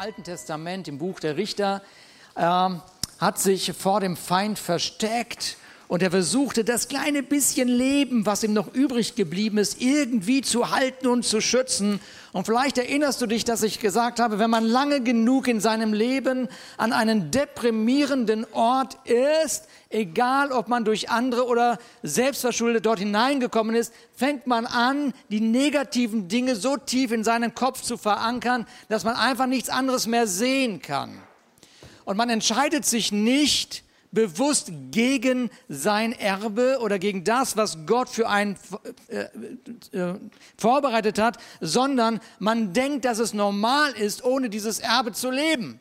Alten Testament, im Buch der Richter, äh, hat sich vor dem Feind versteckt und er versuchte, das kleine bisschen Leben, was ihm noch übrig geblieben ist, irgendwie zu halten und zu schützen. Und vielleicht erinnerst du dich, dass ich gesagt habe, wenn man lange genug in seinem Leben an einen deprimierenden Ort ist, egal ob man durch andere oder selbstverschuldet dort hineingekommen ist, fängt man an, die negativen Dinge so tief in seinen Kopf zu verankern, dass man einfach nichts anderes mehr sehen kann. Und man entscheidet sich nicht, bewusst gegen sein Erbe oder gegen das, was Gott für einen äh, äh, vorbereitet hat, sondern man denkt, dass es normal ist, ohne dieses Erbe zu leben.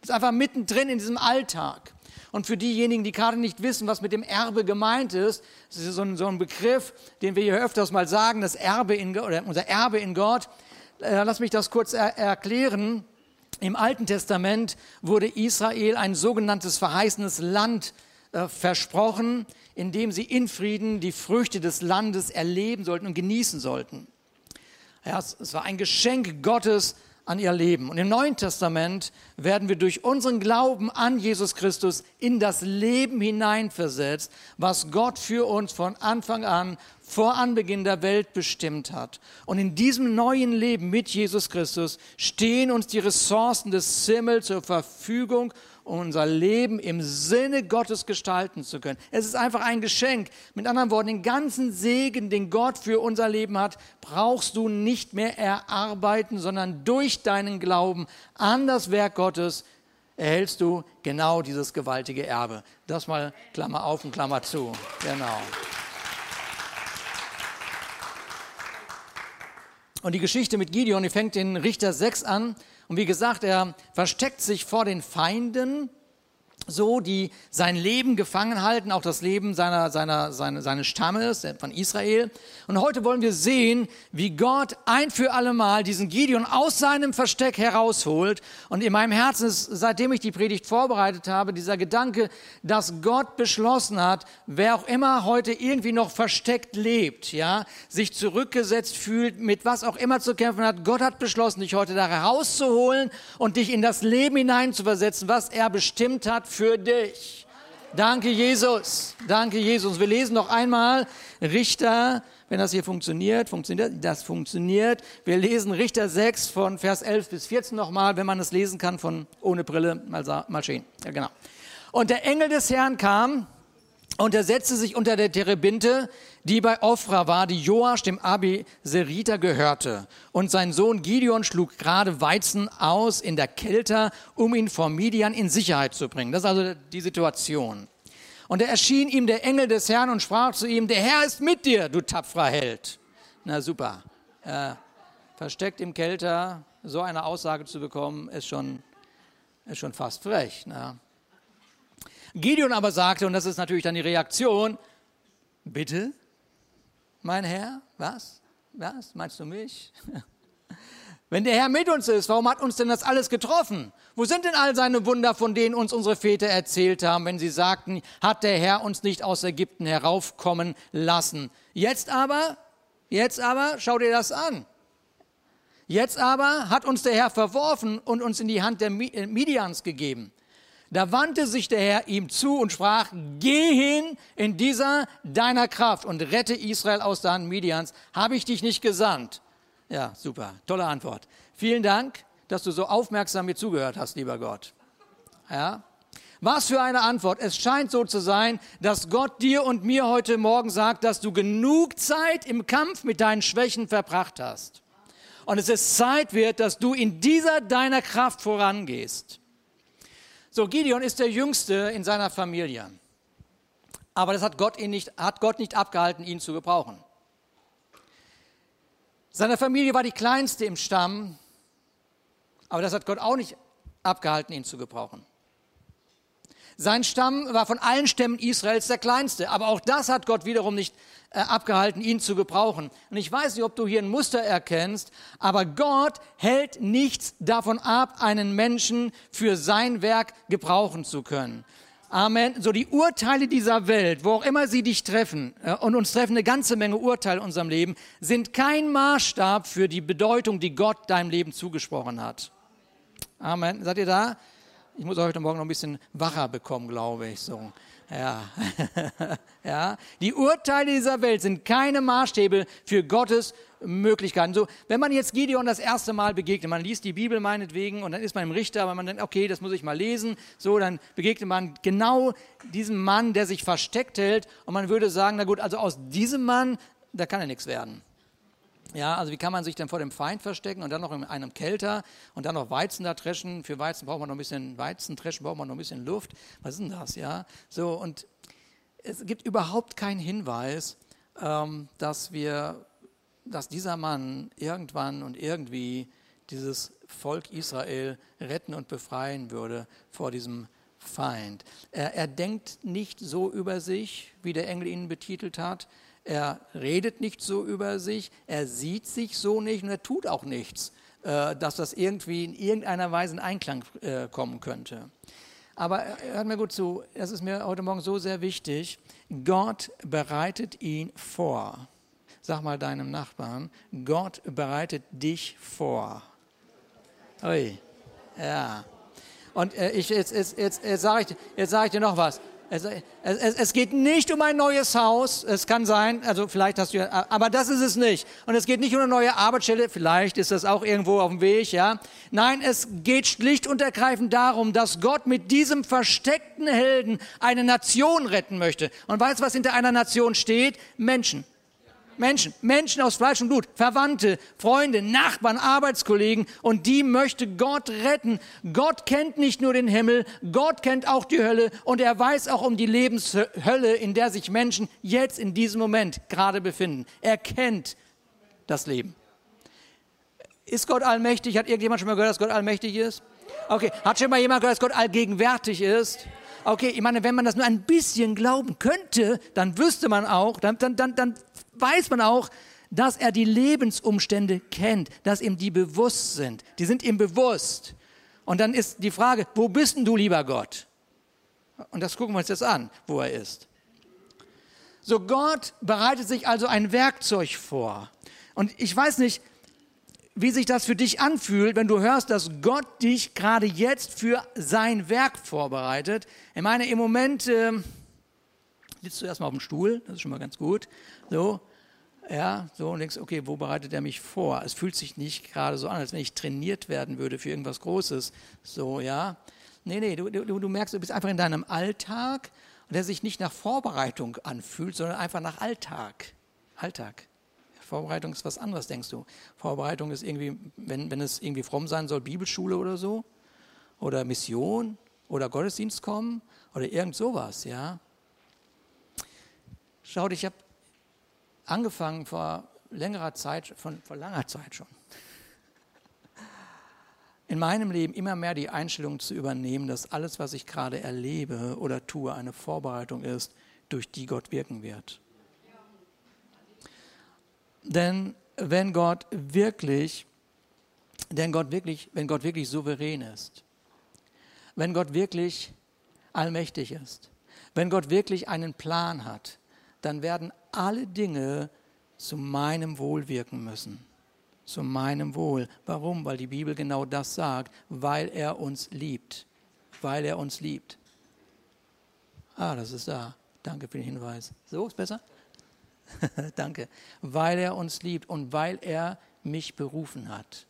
Das ist einfach mittendrin in diesem Alltag. Und für diejenigen, die gerade nicht wissen, was mit dem Erbe gemeint ist, das ist so ein, so ein Begriff, den wir hier öfters mal sagen, das Erbe in, oder unser Erbe in Gott. Äh, lass mich das kurz er erklären. Im Alten Testament wurde Israel ein sogenanntes verheißenes Land äh, versprochen, in dem sie in Frieden die Früchte des Landes erleben sollten und genießen sollten. Ja, es war ein Geschenk Gottes an ihr Leben. Und im Neuen Testament werden wir durch unseren Glauben an Jesus Christus in das Leben hineinversetzt, was Gott für uns von Anfang an vor Anbeginn der Welt bestimmt hat. Und in diesem neuen Leben mit Jesus Christus stehen uns die Ressourcen des Himmels zur Verfügung, um unser Leben im Sinne Gottes gestalten zu können. Es ist einfach ein Geschenk. Mit anderen Worten, den ganzen Segen, den Gott für unser Leben hat, brauchst du nicht mehr erarbeiten, sondern durch deinen Glauben an das Werk Gottes erhältst du genau dieses gewaltige Erbe. Das mal Klammer auf und Klammer zu. Genau. Und die Geschichte mit Gideon, die fängt in Richter 6 an. Und wie gesagt, er versteckt sich vor den Feinden so, die sein Leben gefangen halten, auch das Leben seiner, seiner, seine, seines Stammes, von Israel. Und heute wollen wir sehen, wie Gott ein für alle Mal diesen Gideon aus seinem Versteck herausholt. Und in meinem Herzen ist, seitdem ich die Predigt vorbereitet habe, dieser Gedanke, dass Gott beschlossen hat, wer auch immer heute irgendwie noch versteckt lebt, ja, sich zurückgesetzt fühlt, mit was auch immer zu kämpfen hat, Gott hat beschlossen, dich heute da herauszuholen und dich in das Leben hineinzuversetzen, was er bestimmt hat für dich. Danke, Jesus. Danke, Jesus. Wir lesen noch einmal Richter, wenn das hier funktioniert, funktioniert, das funktioniert. Wir lesen Richter 6 von Vers 11 bis 14 nochmal, wenn man es lesen kann von ohne Brille, mal, mal stehen. Ja, genau. Und der Engel des Herrn kam und er setzte sich unter der Terebinte, die bei Ophra war, die Joasch dem Abiseriter gehörte. Und sein Sohn Gideon schlug gerade Weizen aus in der Kälte, um ihn vor Midian in Sicherheit zu bringen. Das ist also die Situation. Und er erschien ihm der Engel des Herrn und sprach zu ihm, der Herr ist mit dir, du tapferer Held. Na super. Äh, versteckt im Kelter so eine Aussage zu bekommen, ist schon, ist schon fast frech. Na? Gideon aber sagte, und das ist natürlich dann die Reaktion, bitte, mein Herr, was? Was? Meinst du mich? Wenn der Herr mit uns ist, warum hat uns denn das alles getroffen? Wo sind denn all seine Wunder, von denen uns unsere Väter erzählt haben, wenn sie sagten, hat der Herr uns nicht aus Ägypten heraufkommen lassen? Jetzt aber, jetzt aber, schau dir das an. Jetzt aber hat uns der Herr verworfen und uns in die Hand der äh, Midians gegeben. Da wandte sich der Herr ihm zu und sprach, geh hin in dieser deiner Kraft und rette Israel aus der Hand Midians. Habe ich dich nicht gesandt? Ja, super, tolle Antwort. Vielen Dank, dass du so aufmerksam mir zugehört hast, lieber Gott. Ja, was für eine Antwort. Es scheint so zu sein, dass Gott dir und mir heute Morgen sagt, dass du genug Zeit im Kampf mit deinen Schwächen verbracht hast. Und es ist Zeit wird, dass du in dieser deiner Kraft vorangehst. So, Gideon ist der Jüngste in seiner Familie. Aber das hat Gott, ihn nicht, hat Gott nicht abgehalten, ihn zu gebrauchen. Seine Familie war die kleinste im Stamm, aber das hat Gott auch nicht abgehalten, ihn zu gebrauchen. Sein Stamm war von allen Stämmen Israels der kleinste, aber auch das hat Gott wiederum nicht äh, abgehalten, ihn zu gebrauchen. Und ich weiß nicht, ob du hier ein Muster erkennst, aber Gott hält nichts davon ab, einen Menschen für sein Werk gebrauchen zu können. Amen. So die Urteile dieser Welt, wo auch immer sie dich treffen, äh, und uns treffen eine ganze Menge Urteile in unserem Leben, sind kein Maßstab für die Bedeutung, die Gott deinem Leben zugesprochen hat. Amen. Seid ihr da? Ich muss heute Morgen noch ein bisschen wacher bekommen, glaube ich. So. Ja. ja. Die Urteile dieser Welt sind keine Maßstäbe für Gottes Möglichkeiten. So, wenn man jetzt Gideon das erste Mal begegnet, man liest die Bibel meinetwegen und dann ist man im Richter, aber man denkt, okay, das muss ich mal lesen. So, dann begegnet man genau diesem Mann, der sich versteckt hält und man würde sagen, na gut, also aus diesem Mann, da kann ja nichts werden. Ja, also wie kann man sich denn vor dem Feind verstecken und dann noch in einem Kälter und dann noch Weizen da dreschen? Für Weizen braucht man noch ein bisschen Weizen dreschen, braucht man noch ein bisschen Luft. Was ist denn das, ja? So, und es gibt überhaupt keinen Hinweis, ähm, dass wir dass dieser Mann irgendwann und irgendwie dieses Volk Israel retten und befreien würde vor diesem Feind. Er, er denkt nicht so über sich, wie der Engel ihn betitelt hat. Er redet nicht so über sich. Er sieht sich so nicht und er tut auch nichts, äh, dass das irgendwie in irgendeiner Weise in Einklang äh, kommen könnte. Aber hört mir gut zu, das ist mir heute Morgen so sehr wichtig. Gott bereitet ihn vor. Sag mal deinem Nachbarn, Gott bereitet dich vor. Ui, ja. Und äh, ich, jetzt, jetzt, jetzt, jetzt sage ich, sag ich dir noch was. Es, es, es, geht nicht um ein neues Haus. Es kann sein, also vielleicht hast du, aber das ist es nicht. Und es geht nicht um eine neue Arbeitsstelle. Vielleicht ist das auch irgendwo auf dem Weg, ja. Nein, es geht schlicht und ergreifend darum, dass Gott mit diesem versteckten Helden eine Nation retten möchte. Und weißt du, was hinter einer Nation steht? Menschen. Menschen, Menschen aus Fleisch und Blut, Verwandte, Freunde, Nachbarn, Arbeitskollegen und die möchte Gott retten. Gott kennt nicht nur den Himmel, Gott kennt auch die Hölle und er weiß auch um die Lebenshölle, in der sich Menschen jetzt in diesem Moment gerade befinden. Er kennt das Leben. Ist Gott allmächtig? Hat irgendjemand schon mal gehört, dass Gott allmächtig ist? Okay, hat schon mal jemand gehört, dass Gott allgegenwärtig ist? Okay, ich meine, wenn man das nur ein bisschen glauben könnte, dann wüsste man auch, dann, dann, dann, dann weiß man auch, dass er die Lebensumstände kennt, dass ihm die bewusst sind. Die sind ihm bewusst. Und dann ist die Frage, wo bist denn du, lieber Gott? Und das gucken wir uns jetzt an, wo er ist. So, Gott bereitet sich also ein Werkzeug vor. Und ich weiß nicht, wie sich das für dich anfühlt, wenn du hörst, dass Gott dich gerade jetzt für sein Werk vorbereitet. Ich meine, im Moment äh, sitzt du erstmal auf dem Stuhl, das ist schon mal ganz gut. So, ja, so und denkst, okay, wo bereitet er mich vor? Es fühlt sich nicht gerade so an, als wenn ich trainiert werden würde für irgendwas Großes. So, ja. Nee, nee, du, du, du merkst, du bist einfach in deinem Alltag der sich nicht nach Vorbereitung anfühlt, sondern einfach nach Alltag. Alltag. Vorbereitung ist was anderes, denkst du. Vorbereitung ist irgendwie, wenn, wenn es irgendwie fromm sein soll, Bibelschule oder so. Oder Mission oder Gottesdienst kommen oder irgend sowas, ja. Schaut, ich habe angefangen vor längerer Zeit, von, vor langer Zeit schon, in meinem Leben immer mehr die Einstellung zu übernehmen, dass alles, was ich gerade erlebe oder tue, eine Vorbereitung ist, durch die Gott wirken wird. Denn wenn Gott wirklich, denn Gott wirklich, wenn Gott wirklich souverän ist, wenn Gott wirklich allmächtig ist, wenn Gott wirklich einen Plan hat, dann werden alle Dinge zu meinem Wohl wirken müssen. Zu meinem Wohl. Warum? Weil die Bibel genau das sagt, weil er uns liebt. Weil er uns liebt. Ah, das ist da. Danke für den Hinweis. So ist besser? Danke. Weil er uns liebt und weil er mich berufen hat.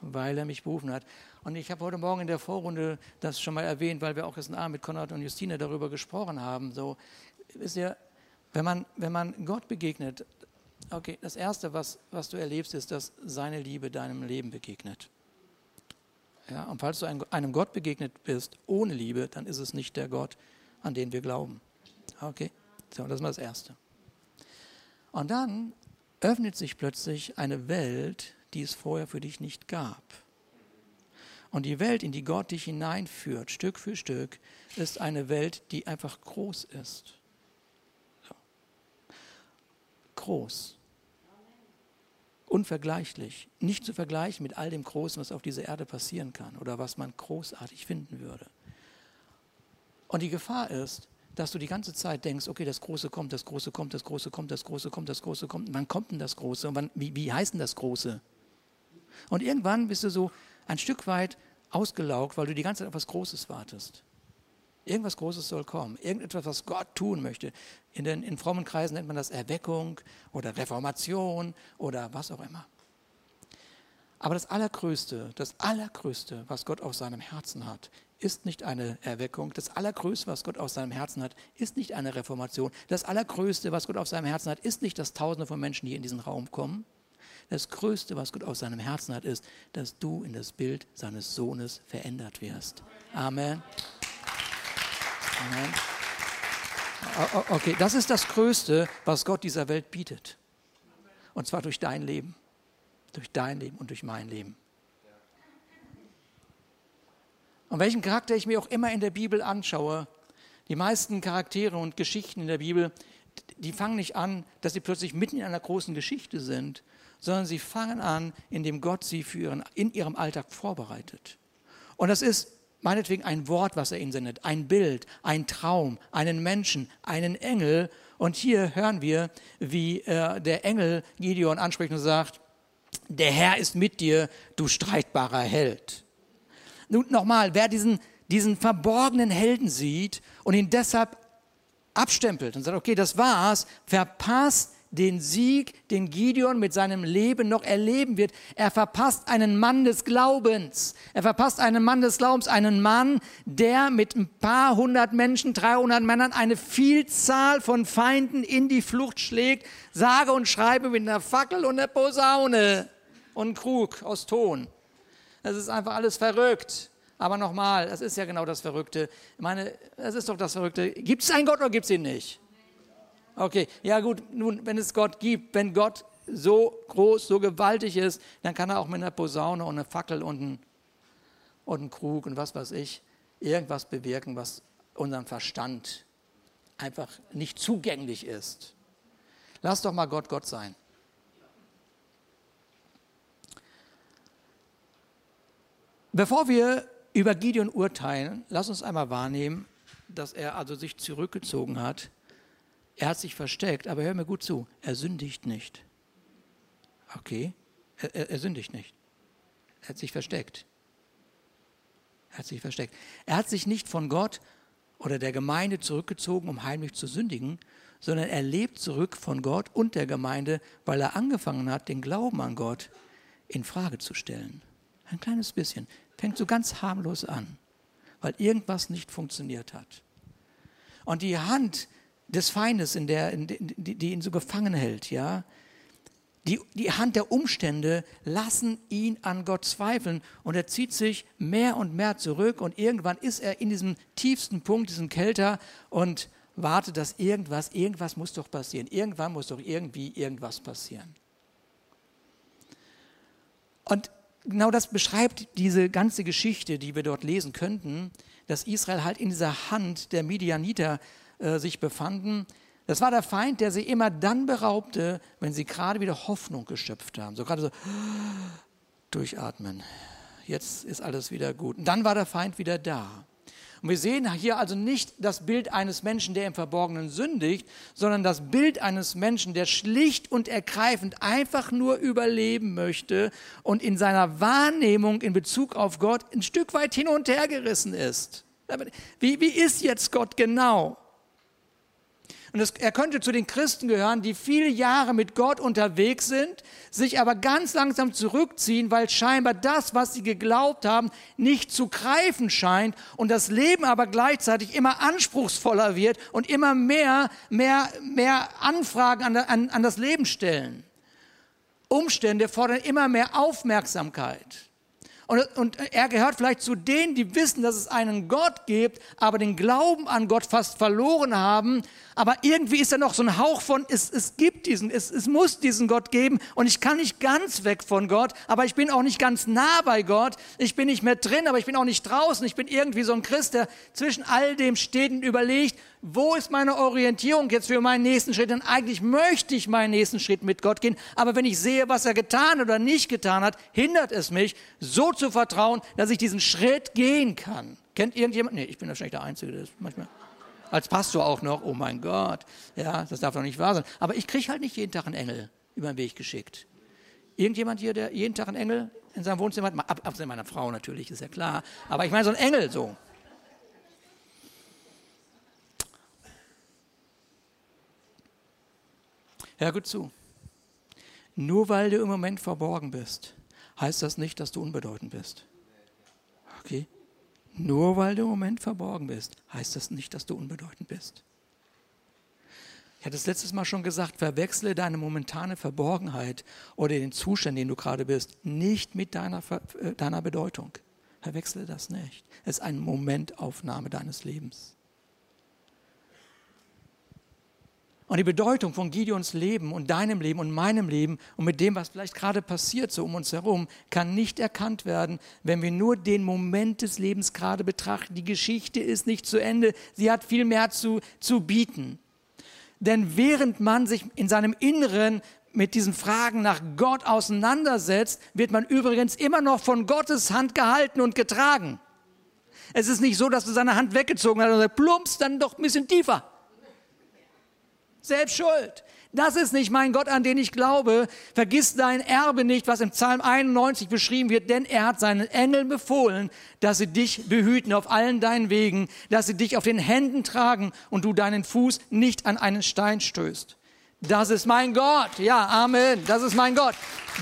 Weil er mich berufen hat. Und ich habe heute Morgen in der Vorrunde das schon mal erwähnt, weil wir auch gestern Abend mit Konrad und Justine darüber gesprochen haben. So, wisst ihr, wenn man, wenn man Gott begegnet, okay, das Erste, was, was du erlebst, ist, dass seine Liebe deinem Leben begegnet. Ja, und falls du einem Gott begegnet bist ohne Liebe, dann ist es nicht der Gott, an den wir glauben. Okay, so, das ist mal das Erste. Und dann öffnet sich plötzlich eine Welt, die es vorher für dich nicht gab. Und die Welt, in die Gott dich hineinführt, Stück für Stück, ist eine Welt, die einfach groß ist groß. Unvergleichlich. Nicht zu vergleichen mit all dem Großen, was auf dieser Erde passieren kann oder was man großartig finden würde. Und die Gefahr ist, dass du die ganze Zeit denkst, okay, das Große kommt, das Große kommt, das Große kommt, das Große kommt, das Große kommt. Wann kommt denn das Große? Und wann, wie, wie heißt denn das Große? Und irgendwann bist du so ein Stück weit ausgelaugt, weil du die ganze Zeit auf was Großes wartest. Irgendwas Großes soll kommen. Irgendetwas, was Gott tun möchte. In den in frommen Kreisen nennt man das Erweckung oder Reformation oder was auch immer. Aber das Allergrößte, das Allergrößte, was Gott auf seinem Herzen hat, ist nicht eine Erweckung. Das Allergrößte, was Gott auf seinem Herzen hat, ist nicht eine Reformation. Das Allergrößte, was Gott auf seinem Herzen hat, ist nicht, dass Tausende von Menschen hier in diesen Raum kommen. Das Größte, was Gott auf seinem Herzen hat, ist, dass du in das Bild seines Sohnes verändert wirst. Amen. Amen. Okay, das ist das Größte, was Gott dieser Welt bietet. Und zwar durch dein Leben. Durch dein Leben und durch mein Leben. Und welchen Charakter ich mir auch immer in der Bibel anschaue, die meisten Charaktere und Geschichten in der Bibel, die fangen nicht an, dass sie plötzlich mitten in einer großen Geschichte sind, sondern sie fangen an, indem Gott sie für ihren, in ihrem Alltag vorbereitet. Und das ist meinetwegen ein Wort, was er ihnen sendet, ein Bild, ein Traum, einen Menschen, einen Engel. Und hier hören wir, wie äh, der Engel Gideon anspricht und sagt, der Herr ist mit dir, du streitbarer Held. Nun nochmal, wer diesen, diesen verborgenen Helden sieht und ihn deshalb abstempelt und sagt, okay, das war's, verpasst den Sieg, den Gideon mit seinem Leben noch erleben wird. Er verpasst einen Mann des Glaubens. Er verpasst einen Mann des Glaubens, einen Mann, der mit ein paar hundert Menschen, 300 Männern, eine Vielzahl von Feinden in die Flucht schlägt, sage und schreibe mit einer Fackel und einer Posaune und Krug aus Ton. Das ist einfach alles verrückt. Aber nochmal, das ist ja genau das Verrückte. Ich meine, das ist doch das Verrückte. Gibt es einen Gott oder gibt es ihn nicht? Okay, ja gut, nun, wenn es Gott gibt, wenn Gott so groß, so gewaltig ist, dann kann er auch mit einer Posaune und einer Fackel und einem und ein Krug und was weiß ich irgendwas bewirken, was unserem Verstand einfach nicht zugänglich ist. Lass doch mal Gott Gott sein. Bevor wir über Gideon urteilen, lass uns einmal wahrnehmen, dass er also sich zurückgezogen hat er hat sich versteckt, aber hör mir gut zu, er sündigt nicht. Okay, er, er, er sündigt nicht. Er hat sich versteckt. Er hat sich versteckt. Er hat sich nicht von Gott oder der Gemeinde zurückgezogen, um heimlich zu sündigen, sondern er lebt zurück von Gott und der Gemeinde, weil er angefangen hat, den Glauben an Gott in Frage zu stellen. Ein kleines bisschen. Fängt so ganz harmlos an, weil irgendwas nicht funktioniert hat. Und die Hand des Feindes, in der, in die, die ihn so gefangen hält, ja. Die, die Hand der Umstände lassen ihn an Gott zweifeln und er zieht sich mehr und mehr zurück und irgendwann ist er in diesem tiefsten Punkt, diesem Kälter und wartet, dass irgendwas, irgendwas muss doch passieren. Irgendwann muss doch irgendwie irgendwas passieren. Und genau das beschreibt diese ganze Geschichte, die wir dort lesen könnten, dass Israel halt in dieser Hand der Midianiter äh, sich befanden. Das war der Feind, der sie immer dann beraubte, wenn sie gerade wieder Hoffnung geschöpft haben. So gerade so durchatmen. Jetzt ist alles wieder gut. Und dann war der Feind wieder da. Und wir sehen hier also nicht das Bild eines Menschen, der im Verborgenen sündigt, sondern das Bild eines Menschen, der schlicht und ergreifend einfach nur überleben möchte und in seiner Wahrnehmung in Bezug auf Gott ein Stück weit hin und her gerissen ist. Wie, wie ist jetzt Gott genau? Und es, er könnte zu den Christen gehören, die viele Jahre mit Gott unterwegs sind, sich aber ganz langsam zurückziehen, weil scheinbar das, was sie geglaubt haben, nicht zu greifen scheint und das Leben aber gleichzeitig immer anspruchsvoller wird und immer mehr, mehr, mehr Anfragen an, an, an das Leben stellen. Umstände fordern immer mehr Aufmerksamkeit. Und, und, er gehört vielleicht zu denen, die wissen, dass es einen Gott gibt, aber den Glauben an Gott fast verloren haben. Aber irgendwie ist da noch so ein Hauch von, es, es gibt diesen, es, es muss diesen Gott geben. Und ich kann nicht ganz weg von Gott, aber ich bin auch nicht ganz nah bei Gott. Ich bin nicht mehr drin, aber ich bin auch nicht draußen. Ich bin irgendwie so ein Christ, der zwischen all dem steht und überlegt, wo ist meine Orientierung jetzt für meinen nächsten Schritt? Denn eigentlich möchte ich meinen nächsten Schritt mit Gott gehen. Aber wenn ich sehe, was er getan oder nicht getan hat, hindert es mich, so zu vertrauen, dass ich diesen Schritt gehen kann. Kennt irgendjemand? Nee, ich bin wahrscheinlich der Einzige, der das manchmal. Als Pastor auch noch, oh mein Gott, ja, das darf doch nicht wahr sein. Aber ich kriege halt nicht jeden Tag einen Engel über den Weg geschickt. Irgendjemand hier, der jeden Tag einen Engel? in seinem Wohnzimmer hat. Ab, abgesehen meiner Frau natürlich, ist ja klar. Aber ich meine so ein Engel so. Hör gut zu. Nur weil du im Moment verborgen bist, heißt das nicht, dass du unbedeutend bist. Okay? Nur weil du im Moment verborgen bist, heißt das nicht, dass du unbedeutend bist. Ich hatte es letztes Mal schon gesagt, verwechsle deine momentane Verborgenheit oder den Zustand, den du gerade bist, nicht mit deiner, äh, deiner Bedeutung. Verwechsle das nicht. Es ist eine Momentaufnahme deines Lebens. Und die Bedeutung von Gideons Leben und deinem Leben und meinem Leben und mit dem, was vielleicht gerade passiert so um uns herum, kann nicht erkannt werden, wenn wir nur den Moment des Lebens gerade betrachten. Die Geschichte ist nicht zu Ende, sie hat viel mehr zu, zu bieten. Denn während man sich in seinem Inneren mit diesen Fragen nach Gott auseinandersetzt, wird man übrigens immer noch von Gottes Hand gehalten und getragen. Es ist nicht so, dass du seine Hand weggezogen hast und sagt, plumps, dann doch ein bisschen tiefer selbst schuld. Das ist nicht mein Gott, an den ich glaube. Vergiss dein Erbe nicht, was im Psalm 91 beschrieben wird, denn er hat seinen Engeln befohlen, dass sie dich behüten auf allen deinen Wegen, dass sie dich auf den Händen tragen und du deinen Fuß nicht an einen Stein stößt. Das ist mein Gott. Ja, Amen. Das ist mein Gott.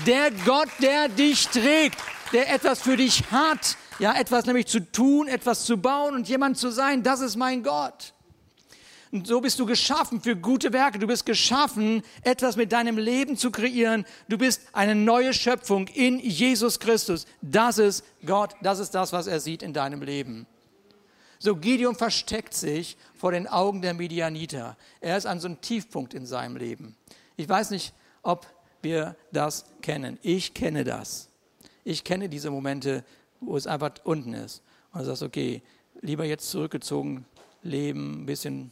Der Gott, der dich trägt, der etwas für dich hat. Ja, etwas nämlich zu tun, etwas zu bauen und jemand zu sein. Das ist mein Gott. Und so bist du geschaffen für gute Werke. Du bist geschaffen, etwas mit deinem Leben zu kreieren. Du bist eine neue Schöpfung in Jesus Christus. Das ist Gott. Das ist das, was er sieht in deinem Leben. So, Gideon versteckt sich vor den Augen der Midianiter. Er ist an so einem Tiefpunkt in seinem Leben. Ich weiß nicht, ob wir das kennen. Ich kenne das. Ich kenne diese Momente, wo es einfach unten ist. Und du sagst, okay, lieber jetzt zurückgezogen leben, ein bisschen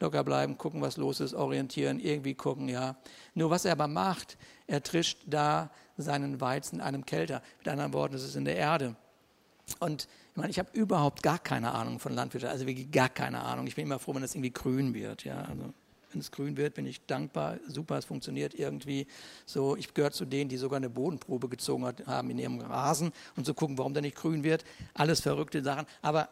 locker bleiben, gucken, was los ist, orientieren, irgendwie gucken, ja. Nur was er aber macht, er trischt da seinen Weizen einem Kälter. Mit anderen Worten, es ist in der Erde. Und ich meine, ich habe überhaupt gar keine Ahnung von Landwirtschaft, also wirklich gar keine Ahnung. Ich bin immer froh, wenn das irgendwie grün wird, ja. Also, wenn es grün wird, bin ich dankbar. Super, es funktioniert irgendwie. So, ich gehöre zu denen, die sogar eine Bodenprobe gezogen haben in ihrem Rasen und zu so gucken, warum der nicht grün wird. Alles verrückte Sachen. Aber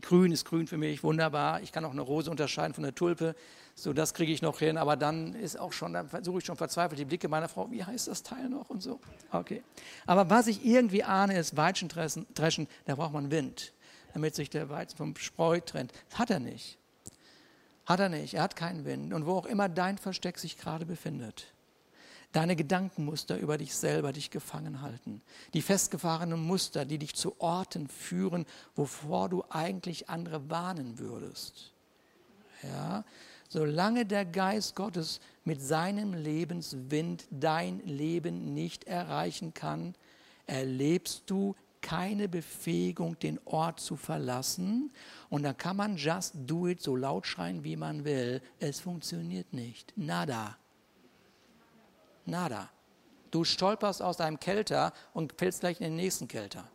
Grün ist grün für mich, wunderbar. Ich kann auch eine Rose unterscheiden von der Tulpe. So, das kriege ich noch hin. Aber dann ist auch schon, dann versuche ich schon verzweifelt die Blicke meiner Frau, wie heißt das Teil noch und so. Okay. Aber was ich irgendwie ahne, ist Weizen dreschen, da braucht man Wind, damit sich der Weizen vom Spreu trennt. Das hat er nicht. Hat er nicht. Er hat keinen Wind. Und wo auch immer dein Versteck sich gerade befindet, deine Gedankenmuster über dich selber dich gefangen halten. Die festgefahrenen Muster, die dich zu Orten führen, wovor du eigentlich andere warnen würdest. Ja, solange der Geist Gottes mit seinem Lebenswind dein Leben nicht erreichen kann, erlebst du keine Befähigung, den Ort zu verlassen. Und dann kann man just do it so laut schreien, wie man will. Es funktioniert nicht. Nada. Nada. Du stolperst aus deinem Kelter und fällst gleich in den nächsten Kelter.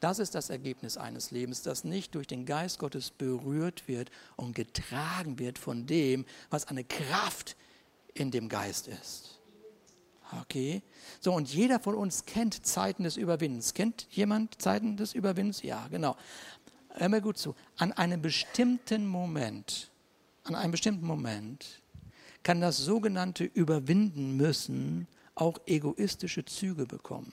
Das ist das Ergebnis eines Lebens, das nicht durch den Geist Gottes berührt wird und getragen wird von dem, was eine Kraft in dem Geist ist. Okay? So, und jeder von uns kennt Zeiten des Überwindens. Kennt jemand Zeiten des Überwindens? Ja, genau. Hör mir gut zu. An einem bestimmten Moment, an einem bestimmten Moment kann das sogenannte Überwinden müssen auch egoistische Züge bekommen.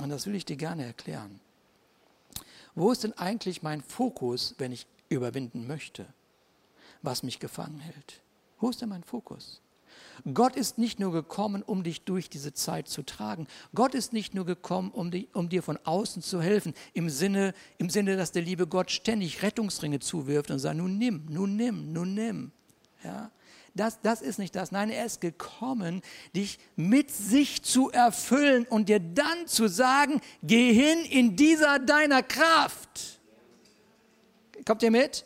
Und das will ich dir gerne erklären. Wo ist denn eigentlich mein Fokus, wenn ich überwinden möchte, was mich gefangen hält? Wo ist denn mein Fokus? Gott ist nicht nur gekommen, um dich durch diese Zeit zu tragen. Gott ist nicht nur gekommen, um, die, um dir von außen zu helfen, im Sinne, im Sinne, dass der liebe Gott ständig Rettungsringe zuwirft und sagt, nun nimm, nun nimm, nun nimm. Ja? Das, das ist nicht das. Nein, er ist gekommen, dich mit sich zu erfüllen und dir dann zu sagen, geh hin in dieser deiner Kraft. Kommt ihr mit?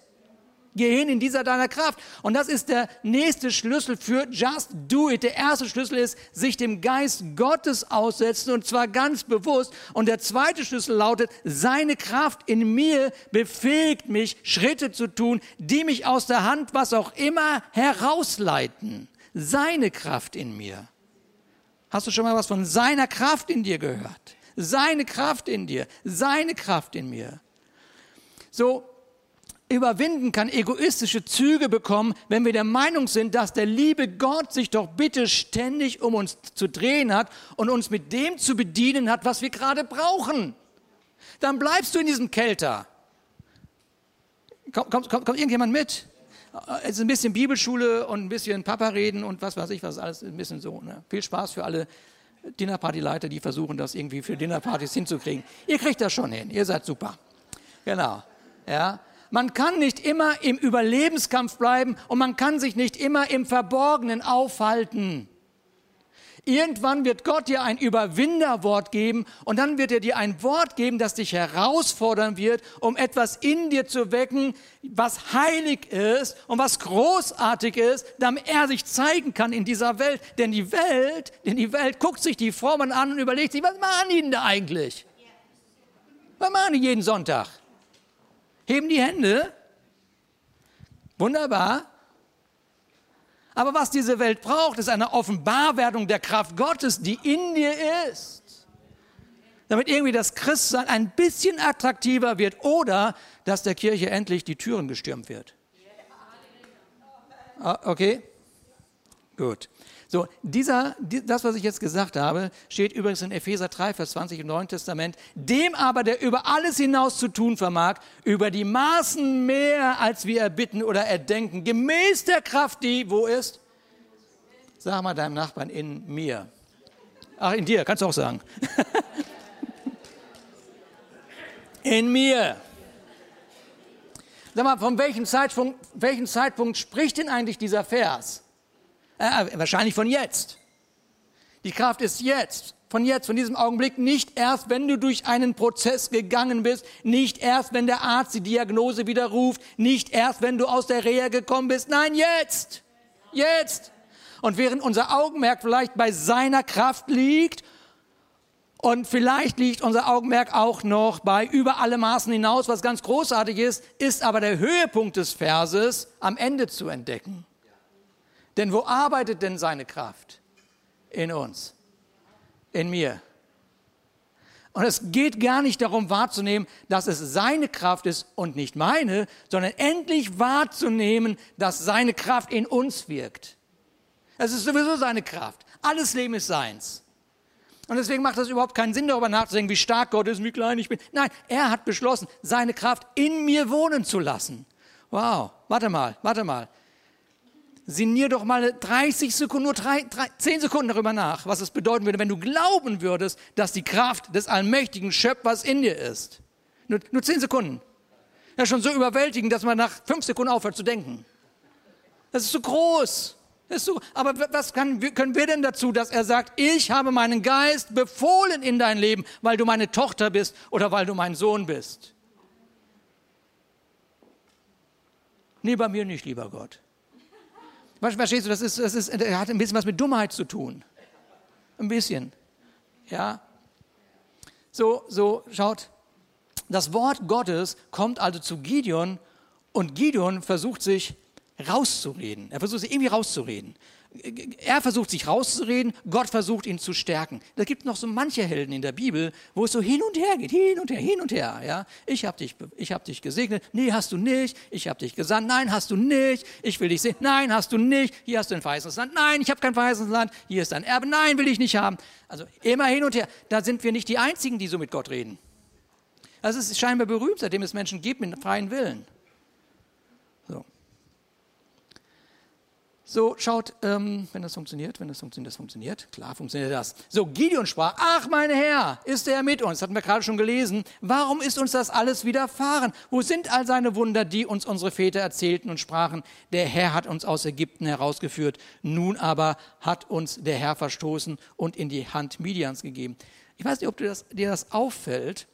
Geh hin in dieser deiner Kraft. Und das ist der nächste Schlüssel für Just Do It. Der erste Schlüssel ist, sich dem Geist Gottes aussetzen und zwar ganz bewusst. Und der zweite Schlüssel lautet, seine Kraft in mir befähigt mich, Schritte zu tun, die mich aus der Hand, was auch immer, herausleiten. seine Kraft in mir. Hast du schon mal was von seiner Kraft in dir gehört? Seine Kraft in dir, seine Kraft in mir. So, überwinden kann egoistische Züge bekommen, wenn wir der Meinung sind, dass der liebe Gott sich doch bitte ständig um uns zu drehen hat und uns mit dem zu bedienen hat, was wir gerade brauchen. Dann bleibst du in diesem Kelter. Kommt, kommt, kommt, kommt irgendjemand mit? Es ist ein bisschen Bibelschule und ein bisschen Papa reden und was weiß ich was, alles ein bisschen so. Ne? Viel Spaß für alle Dinnerpartyleiter, die versuchen, das irgendwie für Dinnerpartys hinzukriegen. Ihr kriegt das schon hin, ihr seid super. Genau. Ja, man kann nicht immer im Überlebenskampf bleiben und man kann sich nicht immer im Verborgenen aufhalten. Irgendwann wird Gott dir ein Überwinderwort geben und dann wird er dir ein Wort geben, das dich herausfordern wird, um etwas in dir zu wecken, was heilig ist und was großartig ist, damit er sich zeigen kann in dieser Welt. Denn die Welt, denn die Welt guckt sich die Formen an und überlegt sich, was machen die denn da eigentlich? Was machen die jeden Sonntag? Heben die Hände? Wunderbar. Aber was diese Welt braucht, ist eine Offenbarwerdung der Kraft Gottes, die in dir ist. Damit irgendwie das Christsein ein bisschen attraktiver wird oder dass der Kirche endlich die Türen gestürmt wird. Ah, okay? Gut. So, dieser, das, was ich jetzt gesagt habe, steht übrigens in Epheser 3, Vers 20 im Neuen Testament. Dem aber, der über alles hinaus zu tun vermag, über die Maßen mehr, als wir erbitten oder erdenken, gemäß der Kraft, die, wo ist? Sag mal deinem Nachbarn, in mir. Ach, in dir, kannst du auch sagen. in mir. Sag mal, von welchem Zeitpunkt, welchem Zeitpunkt spricht denn eigentlich dieser Vers? Äh, wahrscheinlich von jetzt. Die Kraft ist jetzt. Von jetzt, von diesem Augenblick, nicht erst, wenn du durch einen Prozess gegangen bist, nicht erst, wenn der Arzt die Diagnose widerruft, nicht erst, wenn du aus der Reha gekommen bist. Nein, jetzt. Jetzt. Und während unser Augenmerk vielleicht bei seiner Kraft liegt und vielleicht liegt unser Augenmerk auch noch bei über alle Maßen hinaus, was ganz großartig ist, ist aber der Höhepunkt des Verses am Ende zu entdecken. Denn wo arbeitet denn seine Kraft? In uns, in mir. Und es geht gar nicht darum wahrzunehmen, dass es seine Kraft ist und nicht meine, sondern endlich wahrzunehmen, dass seine Kraft in uns wirkt. Es ist sowieso seine Kraft. Alles Leben ist seins. Und deswegen macht es überhaupt keinen Sinn, darüber nachzudenken, wie stark Gott ist, wie klein ich bin. Nein, er hat beschlossen, seine Kraft in mir wohnen zu lassen. Wow, warte mal, warte mal sinnier doch mal 30 Sekunden, nur 3, 3, 10 Sekunden darüber nach, was es bedeuten würde, wenn du glauben würdest, dass die Kraft des allmächtigen Schöpfers in dir ist. Nur, nur 10 Sekunden. Ist schon so überwältigend, dass man nach 5 Sekunden aufhört zu denken. Das ist so groß. Das ist so, aber was kann, können wir denn dazu, dass er sagt, ich habe meinen Geist befohlen in dein Leben, weil du meine Tochter bist oder weil du mein Sohn bist? Nee, bei mir nicht, lieber Gott. Verstehst du, das, ist, das ist, hat ein bisschen was mit Dummheit zu tun. Ein bisschen. Ja. So, so, schaut. Das Wort Gottes kommt also zu Gideon und Gideon versucht sich rauszureden. Er versucht sich irgendwie rauszureden er versucht sich rauszureden, Gott versucht ihn zu stärken. Da gibt noch so manche Helden in der Bibel, wo es so hin und her geht, hin und her, hin und her. Ja? Ich habe dich, hab dich gesegnet, nee, hast du nicht. Ich habe dich gesandt, nein, hast du nicht. Ich will dich sehen, nein, hast du nicht. Hier hast du ein verheißenes Land, nein, ich habe kein verheißenes Land. Hier ist dein Erbe, nein, will ich nicht haben. Also immer hin und her. Da sind wir nicht die Einzigen, die so mit Gott reden. Es ist scheinbar berühmt, seitdem es Menschen gibt mit freien Willen. So, schaut, ähm, wenn das funktioniert, wenn das funktioniert, das funktioniert, klar funktioniert das. So, Gideon sprach, ach mein Herr, ist er mit uns? Das hatten wir gerade schon gelesen. Warum ist uns das alles widerfahren? Wo sind all seine Wunder, die uns unsere Väter erzählten und sprachen, der Herr hat uns aus Ägypten herausgeführt, nun aber hat uns der Herr verstoßen und in die Hand Midians gegeben. Ich weiß nicht, ob dir das, dir das auffällt.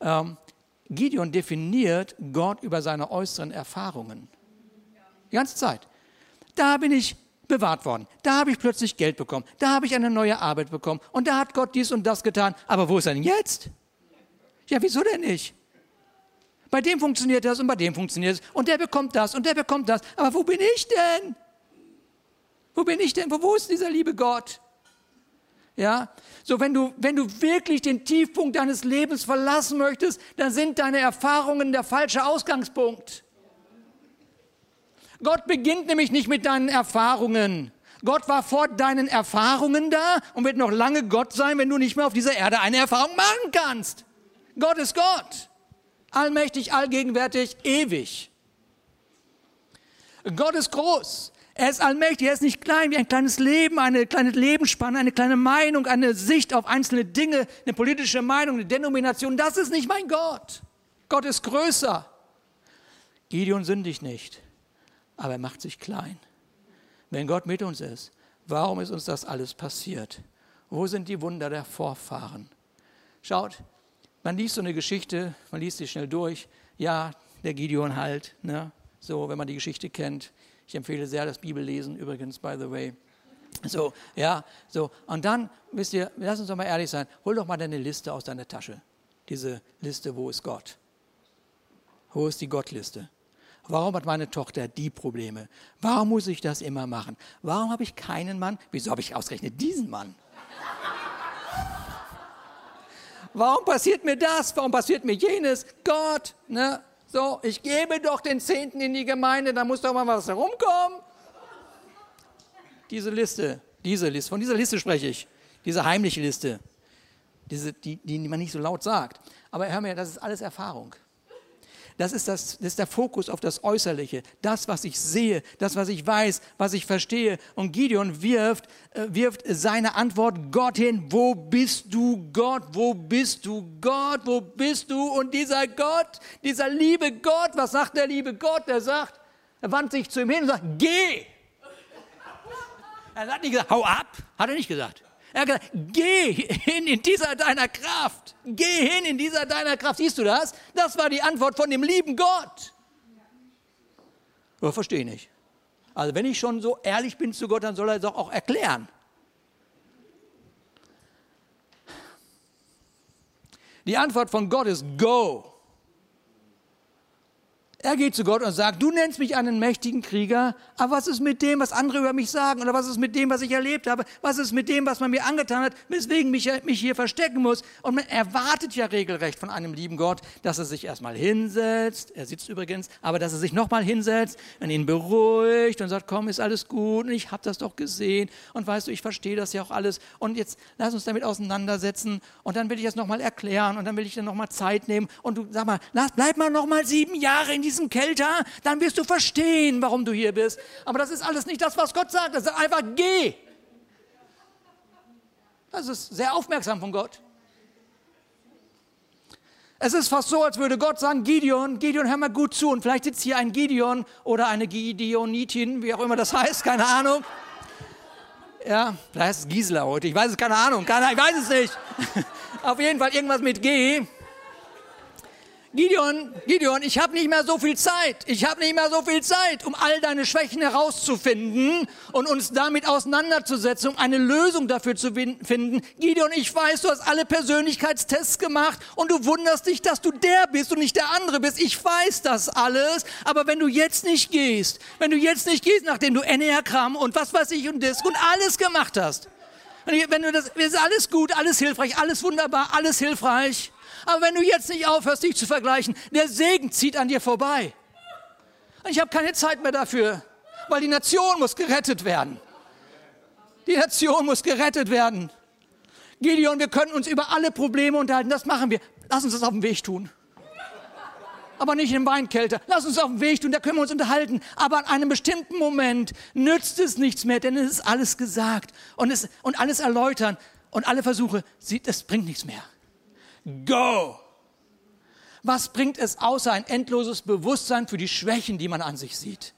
Ähm, Gideon definiert Gott über seine äußeren Erfahrungen. Die ganze Zeit. Da bin ich bewahrt worden. Da habe ich plötzlich Geld bekommen. Da habe ich eine neue Arbeit bekommen. Und da hat Gott dies und das getan. Aber wo ist er denn jetzt? Ja, wieso denn nicht? Bei dem funktioniert das und bei dem funktioniert es. Und der bekommt das und der bekommt das. Aber wo bin ich denn? Wo bin ich denn? Wo, wo ist dieser liebe Gott? Ja, so wenn du, wenn du wirklich den Tiefpunkt deines Lebens verlassen möchtest, dann sind deine Erfahrungen der falsche Ausgangspunkt. Gott beginnt nämlich nicht mit deinen Erfahrungen. Gott war vor deinen Erfahrungen da und wird noch lange Gott sein, wenn du nicht mehr auf dieser Erde eine Erfahrung machen kannst. Gott ist Gott. Allmächtig, allgegenwärtig, ewig. Gott ist groß. Er ist allmächtig, er ist nicht klein wie ein kleines Leben, eine kleine Lebensspanne, eine kleine Meinung, eine Sicht auf einzelne Dinge, eine politische Meinung, eine Denomination. Das ist nicht mein Gott. Gott ist größer. Gideon sündigt nicht, aber er macht sich klein. Wenn Gott mit uns ist, warum ist uns das alles passiert? Wo sind die Wunder der Vorfahren? Schaut, man liest so eine Geschichte, man liest sie schnell durch. Ja, der Gideon halt, ne? so, wenn man die Geschichte kennt. Ich empfehle sehr das Bibellesen übrigens, by the way. So, ja, so. Und dann, wisst ihr, lass uns doch mal ehrlich sein, hol doch mal deine Liste aus deiner Tasche. Diese Liste, wo ist Gott? Wo ist die Gottliste? Warum hat meine Tochter die Probleme? Warum muss ich das immer machen? Warum habe ich keinen Mann? Wieso habe ich ausgerechnet diesen Mann? Warum passiert mir das? Warum passiert mir jenes? Gott, ne? So, ich gebe doch den Zehnten in die Gemeinde, da muss doch mal was herumkommen. Diese Liste, diese Liste, von dieser Liste spreche ich. Diese heimliche Liste, diese, die, die man nicht so laut sagt. Aber hör mir, das ist alles Erfahrung. Das ist, das, das ist der Fokus auf das Äußerliche, das, was ich sehe, das, was ich weiß, was ich verstehe. Und Gideon wirft, äh, wirft seine Antwort Gott hin. Wo bist du, Gott? Wo bist du, Gott? Wo bist du? Und dieser Gott, dieser liebe Gott, was sagt der liebe Gott? Er sagt, er wandt sich zu ihm hin und sagt, geh. Er hat nicht gesagt, hau ab, hat er nicht gesagt. Er hat gesagt, geh hin in dieser deiner Kraft. Geh hin in dieser deiner Kraft. Siehst du das? Das war die Antwort von dem lieben Gott. Ja, verstehe nicht. Also wenn ich schon so ehrlich bin zu Gott, dann soll er es auch erklären. Die Antwort von Gott ist Go. Er geht zu Gott und sagt, du nennst mich einen mächtigen Krieger, aber was ist mit dem, was andere über mich sagen? Oder was ist mit dem, was ich erlebt habe? Was ist mit dem, was man mir angetan hat, weswegen mich, mich hier verstecken muss? Und man erwartet ja regelrecht von einem lieben Gott, dass er sich erstmal hinsetzt, er sitzt übrigens, aber dass er sich nochmal hinsetzt und ihn beruhigt und sagt, komm, ist alles gut und ich habe das doch gesehen und weißt du, ich verstehe das ja auch alles und jetzt lass uns damit auseinandersetzen und dann will ich das nochmal erklären und dann will ich dir nochmal Zeit nehmen und du sag mal, lass, bleib mal nochmal sieben Jahre in diesem Kelter, dann wirst du verstehen, warum du hier bist. Aber das ist alles nicht das, was Gott sagt. Das ist einfach geh. Das ist sehr aufmerksam von Gott. Es ist fast so, als würde Gott sagen, Gideon, Gideon, hör mal gut zu. Und vielleicht sitzt hier ein Gideon oder eine Gideonitin, wie auch immer das heißt, keine Ahnung. Ja, vielleicht heißt es Gisela heute, ich weiß es, keine Ahnung, keine, ich weiß es nicht. Auf jeden Fall irgendwas mit G. Gideon, Gideon, ich habe nicht mehr so viel Zeit. Ich habe nicht mehr so viel Zeit, um all deine Schwächen herauszufinden und uns damit auseinanderzusetzen, um eine Lösung dafür zu finden. Gideon, ich weiß, du hast alle Persönlichkeitstests gemacht und du wunderst dich, dass du der bist und nicht der andere bist. Ich weiß das alles, aber wenn du jetzt nicht gehst, wenn du jetzt nicht gehst, nachdem du Enneagramm und was weiß ich und Disk und alles gemacht hast, wenn du das, ist alles gut, alles hilfreich, alles wunderbar, alles hilfreich, aber wenn du jetzt nicht aufhörst, dich zu vergleichen, der Segen zieht an dir vorbei. Und ich habe keine Zeit mehr dafür, weil die Nation muss gerettet werden. Die Nation muss gerettet werden. Gideon, wir können uns über alle Probleme unterhalten. Das machen wir. Lass uns das auf dem Weg tun. Aber nicht im Weinkelter. Lass uns auf dem Weg tun, da können wir uns unterhalten. Aber an einem bestimmten Moment nützt es nichts mehr, denn es ist alles gesagt und, es, und alles erläutern und alle Versuche, das bringt nichts mehr. Go! Was bringt es außer ein endloses Bewusstsein für die Schwächen, die man an sich sieht?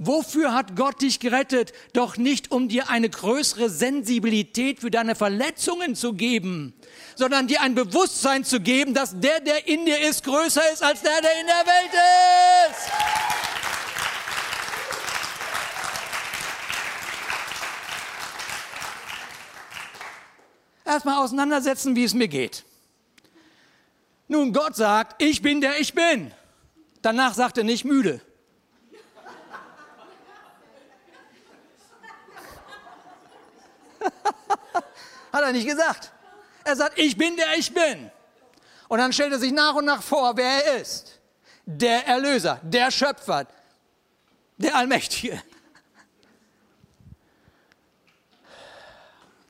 Wofür hat Gott dich gerettet? Doch nicht, um dir eine größere Sensibilität für deine Verletzungen zu geben, sondern dir ein Bewusstsein zu geben, dass der, der in dir ist, größer ist als der, der in der Welt ist. erstmal auseinandersetzen, wie es mir geht. Nun, Gott sagt, ich bin der ich bin. Danach sagt er nicht müde. Hat er nicht gesagt. Er sagt, ich bin der ich bin. Und dann stellt er sich nach und nach vor, wer er ist. Der Erlöser, der Schöpfer, der Allmächtige.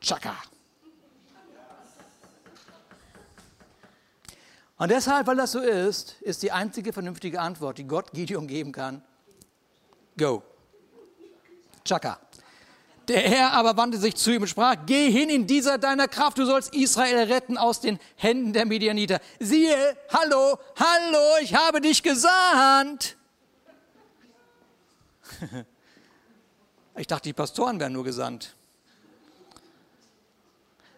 Chaka. Und deshalb, weil das so ist, ist die einzige vernünftige Antwort, die Gott Gideon geben kann, go. Chaka. Der Herr aber wandte sich zu ihm und sprach, geh hin in dieser deiner Kraft, du sollst Israel retten aus den Händen der Midianiter. Siehe, hallo, hallo, ich habe dich gesandt. Ich dachte, die Pastoren wären nur gesandt.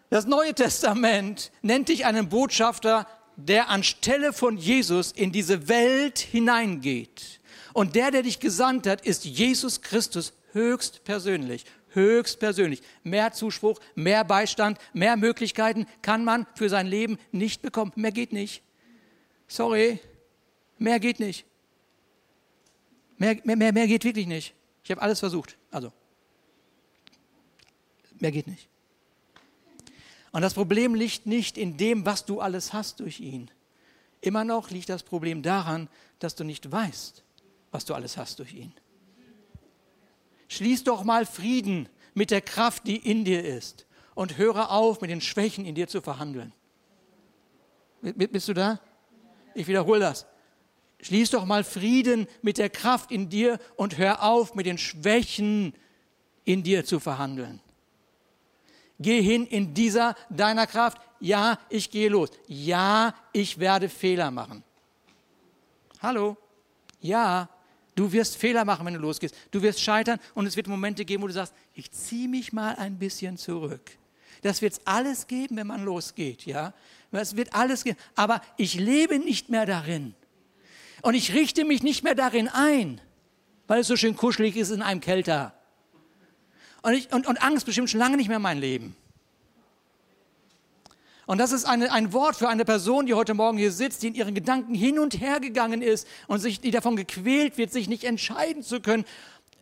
Das Neue Testament nennt dich einen Botschafter, der anstelle von Jesus in diese Welt hineingeht. Und der, der dich gesandt hat, ist Jesus Christus höchst persönlich höchstpersönlich. Mehr Zuspruch, mehr Beistand, mehr Möglichkeiten kann man für sein Leben nicht bekommen. Mehr geht nicht. Sorry, mehr geht nicht. Mehr, mehr, mehr, mehr geht wirklich nicht. Ich habe alles versucht. Also, mehr geht nicht. Und das Problem liegt nicht in dem, was du alles hast durch ihn. Immer noch liegt das Problem daran, dass du nicht weißt, was du alles hast durch ihn. Schließ doch mal Frieden mit der Kraft, die in dir ist. Und höre auf, mit den Schwächen in dir zu verhandeln. Bist du da? Ich wiederhole das. Schließ doch mal Frieden mit der Kraft in dir und hör auf, mit den Schwächen in dir zu verhandeln. Geh hin in dieser deiner Kraft. Ja, ich gehe los. Ja, ich werde Fehler machen. Hallo? Ja, Du wirst Fehler machen, wenn du losgehst. Du wirst scheitern und es wird Momente geben, wo du sagst, ich ziehe mich mal ein bisschen zurück. Das wird es alles geben, wenn man losgeht, ja. Es wird alles geben. Aber ich lebe nicht mehr darin. Und ich richte mich nicht mehr darin ein, weil es so schön kuschelig ist in einem Kälter. Und, ich, und, und Angst bestimmt schon lange nicht mehr mein Leben. Und das ist eine, ein Wort für eine Person, die heute Morgen hier sitzt, die in ihren Gedanken hin und her gegangen ist und sich, die davon gequält wird, sich nicht entscheiden zu können,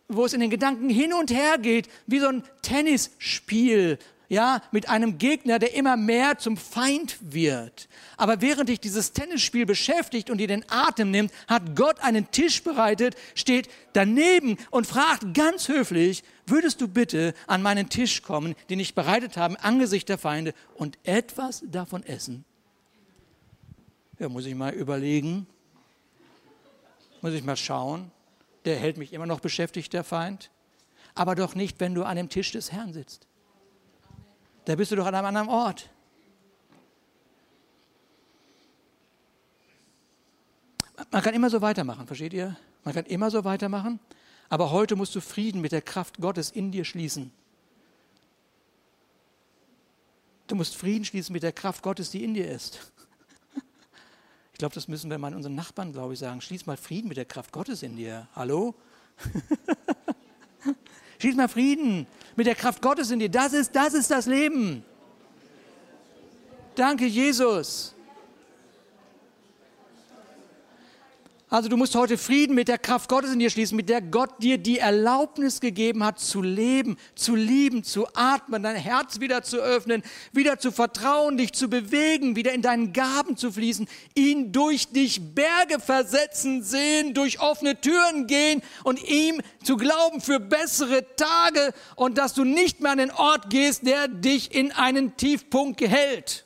wo es in den Gedanken hin und her geht, wie so ein Tennisspiel, ja, mit einem Gegner, der immer mehr zum Feind wird. Aber während dich dieses Tennisspiel beschäftigt und dir den Atem nimmt, hat Gott einen Tisch bereitet, steht daneben und fragt ganz höflich, würdest du bitte an meinen Tisch kommen, den ich bereitet habe, angesichts der Feinde und etwas davon essen? Ja, muss ich mal überlegen. Muss ich mal schauen. Der hält mich immer noch beschäftigt, der Feind. Aber doch nicht, wenn du an dem Tisch des Herrn sitzt. Da bist du doch an einem anderen Ort. Man kann immer so weitermachen, versteht ihr? Man kann immer so weitermachen, aber heute musst du Frieden mit der Kraft Gottes in dir schließen. Du musst Frieden schließen mit der Kraft Gottes, die in dir ist. Ich glaube, das müssen wir mal unseren Nachbarn, glaube ich, sagen. Schließ mal Frieden mit der Kraft Gottes in dir. Hallo? Schließ mal Frieden mit der Kraft Gottes in dir. Das ist, das ist das Leben. Danke, Jesus. Also du musst heute Frieden mit der Kraft Gottes in dir schließen, mit der Gott dir die Erlaubnis gegeben hat, zu leben, zu lieben, zu atmen, dein Herz wieder zu öffnen, wieder zu vertrauen, dich zu bewegen, wieder in deinen Gaben zu fließen, ihn durch dich Berge versetzen sehen, durch offene Türen gehen und ihm zu glauben für bessere Tage und dass du nicht mehr an den Ort gehst, der dich in einen Tiefpunkt hält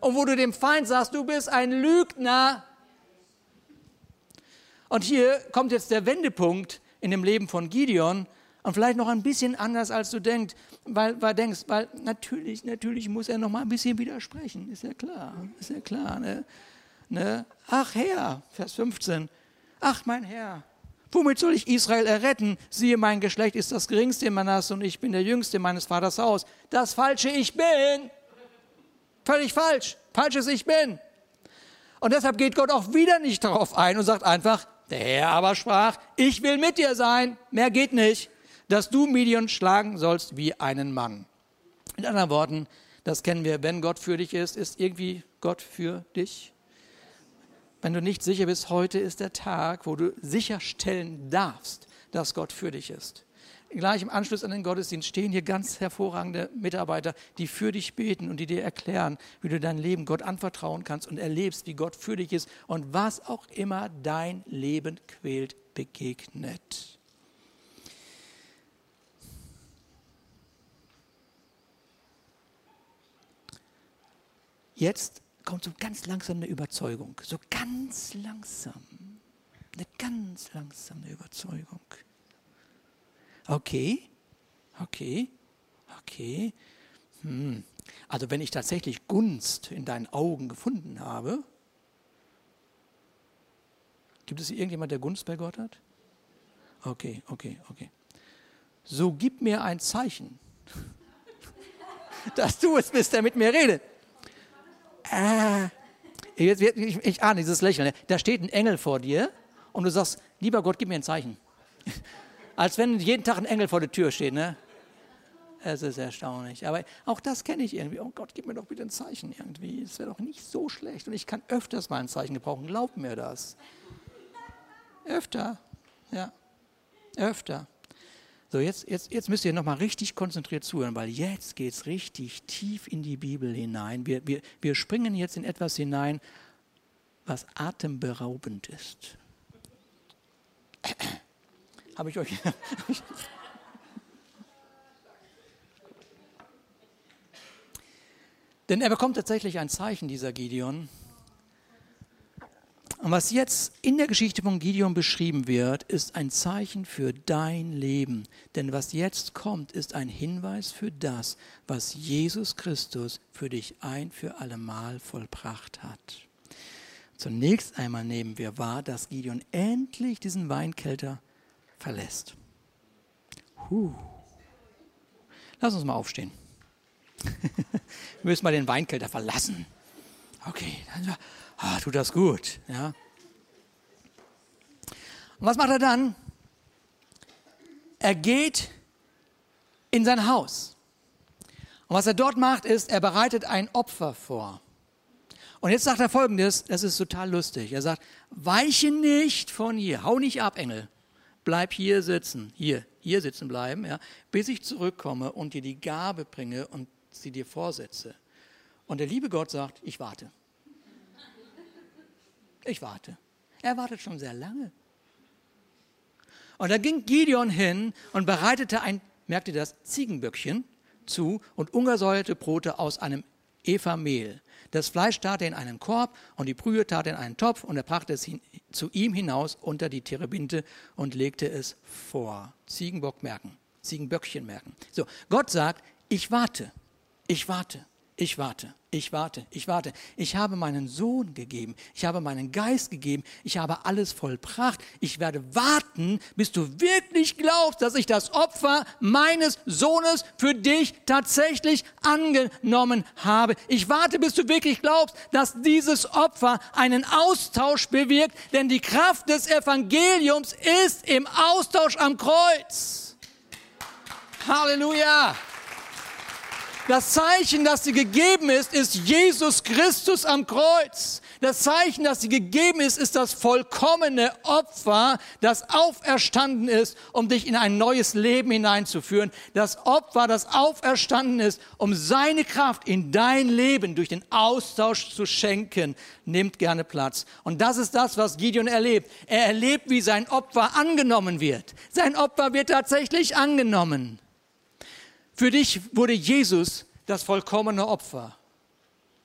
und wo du dem Feind sagst, du bist ein Lügner. Und hier kommt jetzt der Wendepunkt in dem Leben von Gideon und vielleicht noch ein bisschen anders, als du denkst, weil, weil denkst, weil natürlich, natürlich muss er noch mal ein bisschen widersprechen, ist ja klar, ist ja klar. Ne? Ne? Ach Herr, Vers 15, ach mein Herr, womit soll ich Israel erretten? Siehe, mein Geschlecht ist das geringste in Manasse und ich bin der jüngste meines Vaters Haus. Das falsche Ich bin. Völlig falsch. Falsches Ich bin. Und deshalb geht Gott auch wieder nicht darauf ein und sagt einfach, der Herr aber sprach, ich will mit dir sein, mehr geht nicht, dass du Midian schlagen sollst wie einen Mann. Mit anderen Worten, das kennen wir, wenn Gott für dich ist, ist irgendwie Gott für dich. Wenn du nicht sicher bist, heute ist der Tag, wo du sicherstellen darfst, dass Gott für dich ist. Gleich im Anschluss an den Gottesdienst stehen hier ganz hervorragende Mitarbeiter, die für dich beten und die dir erklären, wie du dein Leben Gott anvertrauen kannst und erlebst, wie Gott für dich ist und was auch immer dein Leben quält, begegnet. Jetzt kommt so ganz langsam eine Überzeugung, so ganz langsam, eine ganz langsame Überzeugung. Okay, okay, okay. Hm. Also wenn ich tatsächlich Gunst in deinen Augen gefunden habe, gibt es irgendjemand, der Gunst bei Gott hat? Okay, okay, okay. So gib mir ein Zeichen, dass du es bist, der mit mir redet. Äh, ich, ich, ich ahne dieses Lächeln. Da steht ein Engel vor dir und du sagst, lieber Gott, gib mir ein Zeichen. Als wenn jeden Tag ein Engel vor der Tür steht, ne? Es ist erstaunlich. Aber auch das kenne ich irgendwie. Oh Gott, gib mir doch bitte ein Zeichen irgendwie. Es wäre doch nicht so schlecht. Und ich kann öfters mal ein Zeichen gebrauchen. Glaub mir das. Öfter. Ja. Öfter. So, jetzt, jetzt, jetzt müsst ihr nochmal richtig konzentriert zuhören, weil jetzt geht es richtig tief in die Bibel hinein. Wir, wir, wir springen jetzt in etwas hinein, was atemberaubend ist. Habe ich euch. Denn er bekommt tatsächlich ein Zeichen, dieser Gideon. Und was jetzt in der Geschichte von Gideon beschrieben wird, ist ein Zeichen für dein Leben. Denn was jetzt kommt, ist ein Hinweis für das, was Jesus Christus für dich ein für allemal vollbracht hat. Zunächst einmal nehmen wir wahr, dass Gideon endlich diesen Weinkelter verlässt. Huh. Lass uns mal aufstehen. wir müssen mal den Weinkelter verlassen. Okay, dann ah, tut das gut. Ja. Und was macht er dann? Er geht in sein Haus. Und was er dort macht, ist, er bereitet ein Opfer vor. Und jetzt sagt er folgendes, das ist total lustig. Er sagt, weiche nicht von hier, hau nicht ab, Engel. Bleib hier sitzen, hier, hier sitzen bleiben, ja, bis ich zurückkomme und dir die Gabe bringe und sie dir vorsetze. Und der liebe Gott sagt, ich warte. Ich warte. Er wartet schon sehr lange. Und da ging Gideon hin und bereitete ein, merkt ihr das, Ziegenböckchen zu und ungesäuerte Brote aus einem Eva Mehl. Das Fleisch tat er in einen Korb und die Brühe tat er in einen Topf und er brachte es hin, zu ihm hinaus unter die Terebinte und legte es vor. Ziegenbock merken, Ziegenböckchen merken. So, Gott sagt, ich warte, ich warte, ich warte ich warte, ich warte. Ich habe meinen Sohn gegeben, ich habe meinen Geist gegeben, ich habe alles vollbracht. Ich werde warten, bis du wirklich glaubst, dass ich das Opfer meines Sohnes für dich tatsächlich angenommen habe. Ich warte, bis du wirklich glaubst, dass dieses Opfer einen Austausch bewirkt, denn die Kraft des Evangeliums ist im Austausch am Kreuz. Halleluja. Das Zeichen, das dir gegeben ist, ist Jesus Christus am Kreuz. Das Zeichen, das dir gegeben ist, ist das vollkommene Opfer, das auferstanden ist, um dich in ein neues Leben hineinzuführen. Das Opfer, das auferstanden ist, um seine Kraft in dein Leben durch den Austausch zu schenken, nimmt gerne Platz. Und das ist das, was Gideon erlebt. Er erlebt, wie sein Opfer angenommen wird. Sein Opfer wird tatsächlich angenommen. Für dich wurde Jesus das vollkommene Opfer.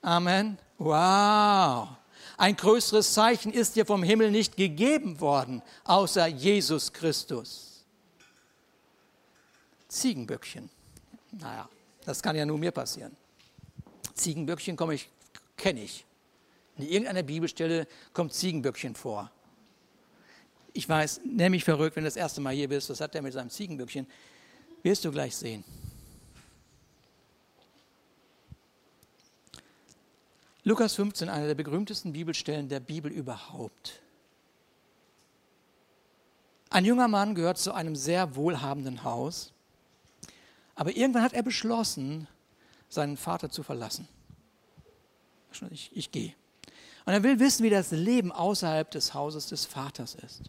Amen. Wow. Ein größeres Zeichen ist dir vom Himmel nicht gegeben worden, außer Jesus Christus. Ziegenböckchen. Naja, das kann ja nur mir passieren. Ziegenböckchen komme ich, kenne ich. In irgendeiner Bibelstelle kommt Ziegenböckchen vor. Ich weiß, nenn mich verrückt, wenn du das erste Mal hier bist. Was hat der mit seinem Ziegenböckchen? Wirst du gleich sehen. Lukas 15, eine der berühmtesten Bibelstellen der Bibel überhaupt. Ein junger Mann gehört zu einem sehr wohlhabenden Haus, aber irgendwann hat er beschlossen, seinen Vater zu verlassen. Ich, ich gehe. Und er will wissen, wie das Leben außerhalb des Hauses des Vaters ist.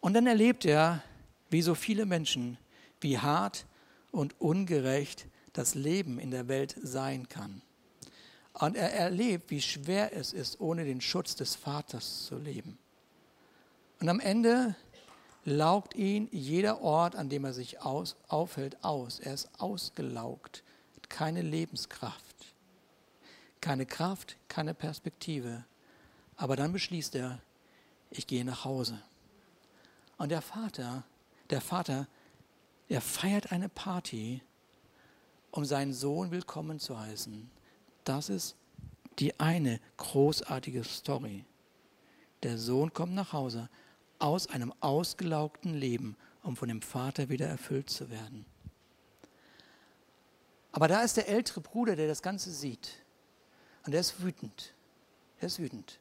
Und dann erlebt er, wie so viele Menschen, wie hart und ungerecht das Leben in der Welt sein kann. Und er erlebt, wie schwer es ist, ohne den Schutz des Vaters zu leben. Und am Ende laugt ihn jeder Ort, an dem er sich aus, aufhält, aus. Er ist ausgelaugt, hat keine Lebenskraft, keine Kraft, keine Perspektive. Aber dann beschließt er, ich gehe nach Hause. Und der Vater, der Vater, er feiert eine Party, um seinen Sohn willkommen zu heißen. Das ist die eine großartige Story. Der Sohn kommt nach Hause aus einem ausgelaugten Leben, um von dem Vater wieder erfüllt zu werden. Aber da ist der ältere Bruder, der das Ganze sieht. Und der ist wütend. Er ist wütend.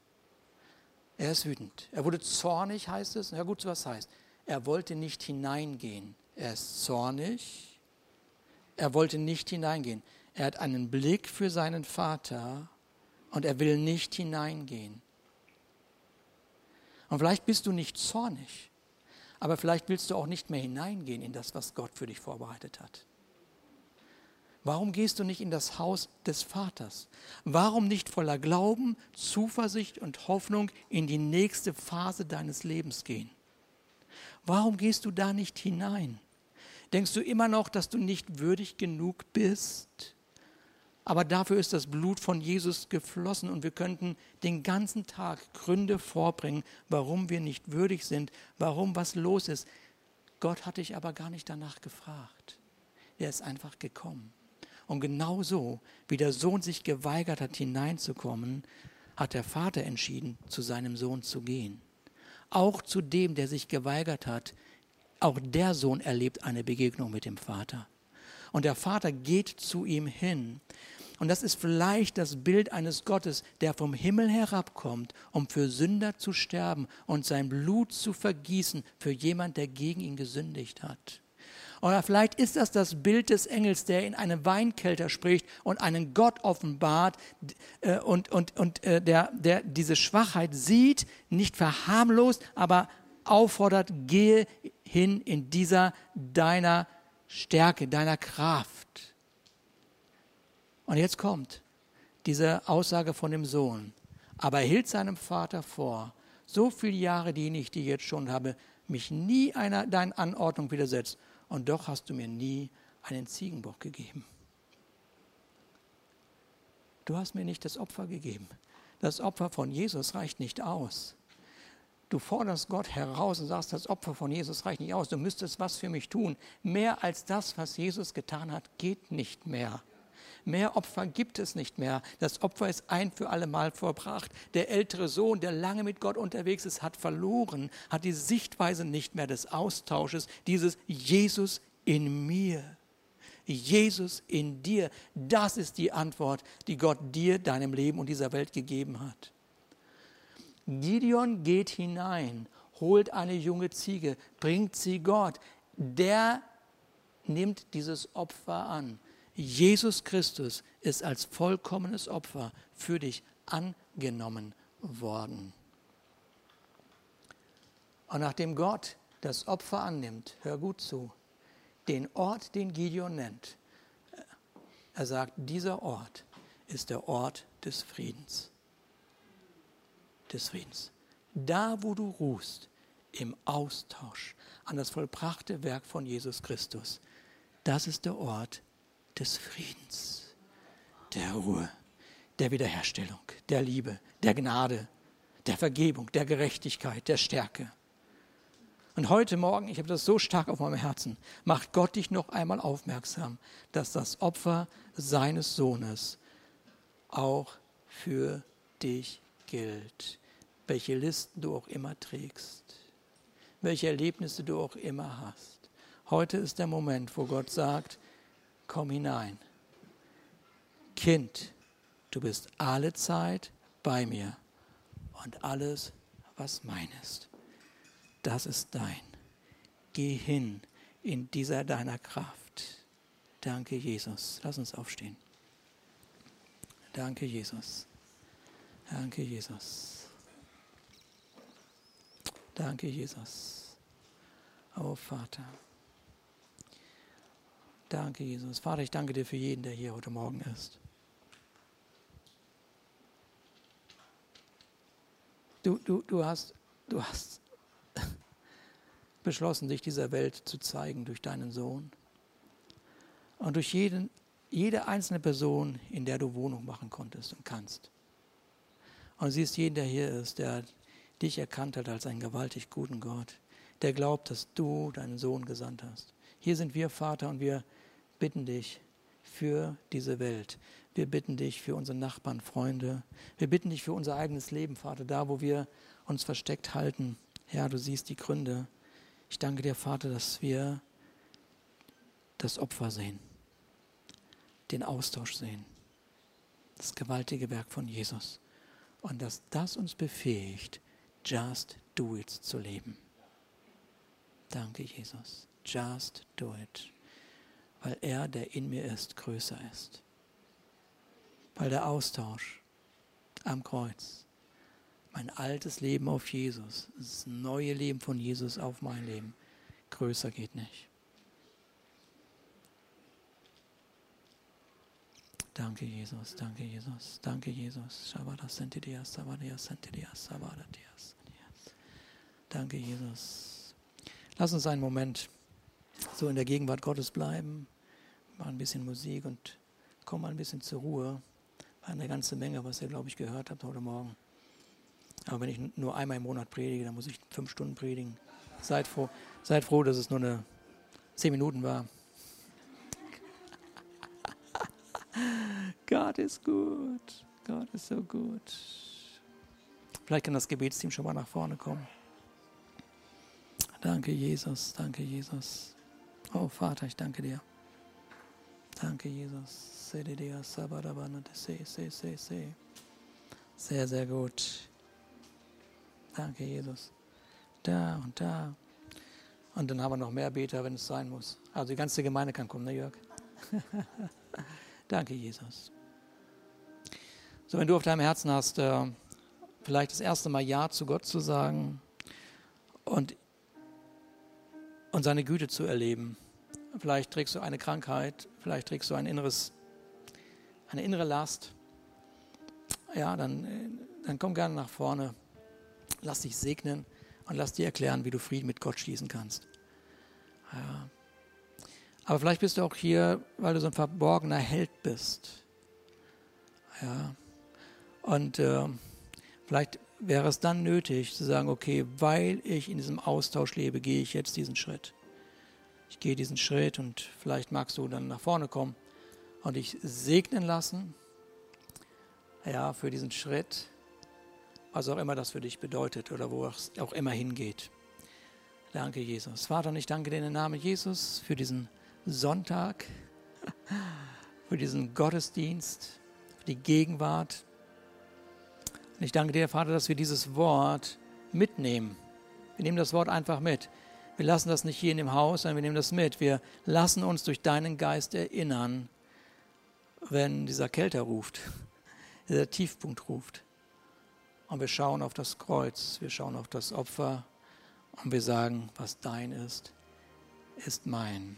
Er ist wütend. Er wurde zornig, heißt es. Ja gut, was heißt? Er wollte nicht hineingehen. Er ist zornig. Er wollte nicht hineingehen. Er hat einen Blick für seinen Vater und er will nicht hineingehen. Und vielleicht bist du nicht zornig, aber vielleicht willst du auch nicht mehr hineingehen in das, was Gott für dich vorbereitet hat. Warum gehst du nicht in das Haus des Vaters? Warum nicht voller Glauben, Zuversicht und Hoffnung in die nächste Phase deines Lebens gehen? Warum gehst du da nicht hinein? Denkst du immer noch, dass du nicht würdig genug bist? Aber dafür ist das Blut von Jesus geflossen und wir könnten den ganzen Tag Gründe vorbringen, warum wir nicht würdig sind, warum was los ist. Gott hat dich aber gar nicht danach gefragt. Er ist einfach gekommen. Und genauso wie der Sohn sich geweigert hat, hineinzukommen, hat der Vater entschieden, zu seinem Sohn zu gehen. Auch zu dem, der sich geweigert hat, auch der Sohn erlebt eine Begegnung mit dem Vater. Und der Vater geht zu ihm hin. Und das ist vielleicht das Bild eines Gottes, der vom Himmel herabkommt, um für Sünder zu sterben und sein Blut zu vergießen für jemand, der gegen ihn gesündigt hat. Oder vielleicht ist das das Bild des Engels, der in einem Weinkelter spricht und einen Gott offenbart äh, und, und, und äh, der, der diese Schwachheit sieht, nicht verharmlost, aber auffordert, gehe hin in dieser deiner Stärke, deiner Kraft. Und jetzt kommt diese Aussage von dem Sohn. Aber er hielt seinem Vater vor, so viele Jahre diene ich dir jetzt schon, habe mich nie einer deinen Anordnung widersetzt und doch hast du mir nie einen Ziegenbock gegeben. Du hast mir nicht das Opfer gegeben. Das Opfer von Jesus reicht nicht aus. Du forderst Gott heraus und sagst, das Opfer von Jesus reicht nicht aus. Du müsstest was für mich tun. Mehr als das, was Jesus getan hat, geht nicht mehr. Mehr Opfer gibt es nicht mehr. Das Opfer ist ein für alle Mal vollbracht. Der ältere Sohn, der lange mit Gott unterwegs ist, hat verloren, hat die Sichtweise nicht mehr des Austausches, dieses Jesus in mir. Jesus in dir. Das ist die Antwort, die Gott dir, deinem Leben und dieser Welt gegeben hat. Gideon geht hinein, holt eine junge Ziege, bringt sie Gott. Der nimmt dieses Opfer an. Jesus Christus ist als vollkommenes Opfer für dich angenommen worden. Und nachdem Gott das Opfer annimmt, hör gut zu, den Ort, den Gideon nennt, er sagt, dieser Ort ist der Ort des Friedens. Des Friedens. Da, wo du ruhst, im Austausch an das vollbrachte Werk von Jesus Christus, das ist der Ort des Friedens, der Ruhe, der Wiederherstellung, der Liebe, der Gnade, der Vergebung, der Gerechtigkeit, der Stärke. Und heute Morgen, ich habe das so stark auf meinem Herzen, macht Gott dich noch einmal aufmerksam, dass das Opfer seines Sohnes auch für dich gilt. Welche Listen du auch immer trägst, welche Erlebnisse du auch immer hast. Heute ist der Moment, wo Gott sagt, komm hinein. Kind, du bist alle Zeit bei mir und alles, was mein ist, das ist dein. Geh hin in dieser deiner Kraft. Danke, Jesus. Lass uns aufstehen. Danke, Jesus. Danke, Jesus. Danke, Jesus. Oh Vater. Danke, Jesus. Vater, ich danke dir für jeden, der hier heute Morgen ist. Du, du, du, hast, du hast beschlossen, dich dieser Welt zu zeigen durch deinen Sohn. Und durch jeden, jede einzelne Person, in der du Wohnung machen konntest und kannst. Und siehst jeden, der hier ist, der dich erkannt hat als einen gewaltig guten Gott, der glaubt, dass du deinen Sohn gesandt hast. Hier sind wir, Vater, und wir bitten dich für diese Welt. Wir bitten dich für unsere Nachbarn, Freunde. Wir bitten dich für unser eigenes Leben, Vater, da wo wir uns versteckt halten. Herr, du siehst die Gründe. Ich danke dir, Vater, dass wir das Opfer sehen, den Austausch sehen, das gewaltige Werk von Jesus und dass das uns befähigt, just do it zu leben. Danke, Jesus. Just do it. Weil er, der in mir ist, größer ist. Weil der Austausch am Kreuz, mein altes Leben auf Jesus, das neue Leben von Jesus auf mein Leben, größer geht nicht. Danke, Jesus, danke, Jesus, danke, Jesus. Danke, Jesus. Lass uns einen Moment so in der Gegenwart Gottes bleiben, machen ein bisschen Musik und kommen ein bisschen zur Ruhe. War eine ganze Menge, was ihr, glaube ich, gehört habt heute Morgen. Aber wenn ich nur einmal im Monat predige, dann muss ich fünf Stunden predigen. Seid froh, seid froh dass es nur eine zehn Minuten war. Gott ist gut. Gott ist so gut. Vielleicht kann das Gebetsteam schon mal nach vorne kommen. Danke, Jesus. Danke, Jesus. Oh, Vater, ich danke dir. Danke, Jesus. Sehr, sehr gut. Danke, Jesus. Da und da. Und dann haben wir noch mehr Beter, wenn es sein muss. Also die ganze Gemeinde kann kommen, ne, Jörg? Danke, Jesus. So, wenn du auf deinem Herzen hast, äh, vielleicht das erste Mal Ja zu Gott zu sagen und, und seine Güte zu erleben. Vielleicht trägst du eine Krankheit, vielleicht trägst du ein inneres, eine innere Last. Ja, dann, dann komm gerne nach vorne. Lass dich segnen und lass dir erklären, wie du Frieden mit Gott schließen kannst. Ja. Aber vielleicht bist du auch hier, weil du so ein verborgener Held bist. Ja. Und äh, vielleicht wäre es dann nötig zu sagen, okay, weil ich in diesem Austausch lebe, gehe ich jetzt diesen Schritt. Ich gehe diesen Schritt und vielleicht magst du dann nach vorne kommen und dich segnen lassen. Ja, für diesen Schritt, was auch immer das für dich bedeutet oder wo es auch immer hingeht. Danke, Jesus. Vater, und ich danke dir in den Namen Jesus für diesen Sonntag, für diesen Gottesdienst, für die Gegenwart. Und ich danke dir, Vater, dass wir dieses Wort mitnehmen. Wir nehmen das Wort einfach mit. Wir lassen das nicht hier in dem Haus, sondern wir nehmen das mit. Wir lassen uns durch deinen Geist erinnern, wenn dieser Kälter ruft, dieser Tiefpunkt ruft. Und wir schauen auf das Kreuz, wir schauen auf das Opfer und wir sagen, was dein ist, ist mein.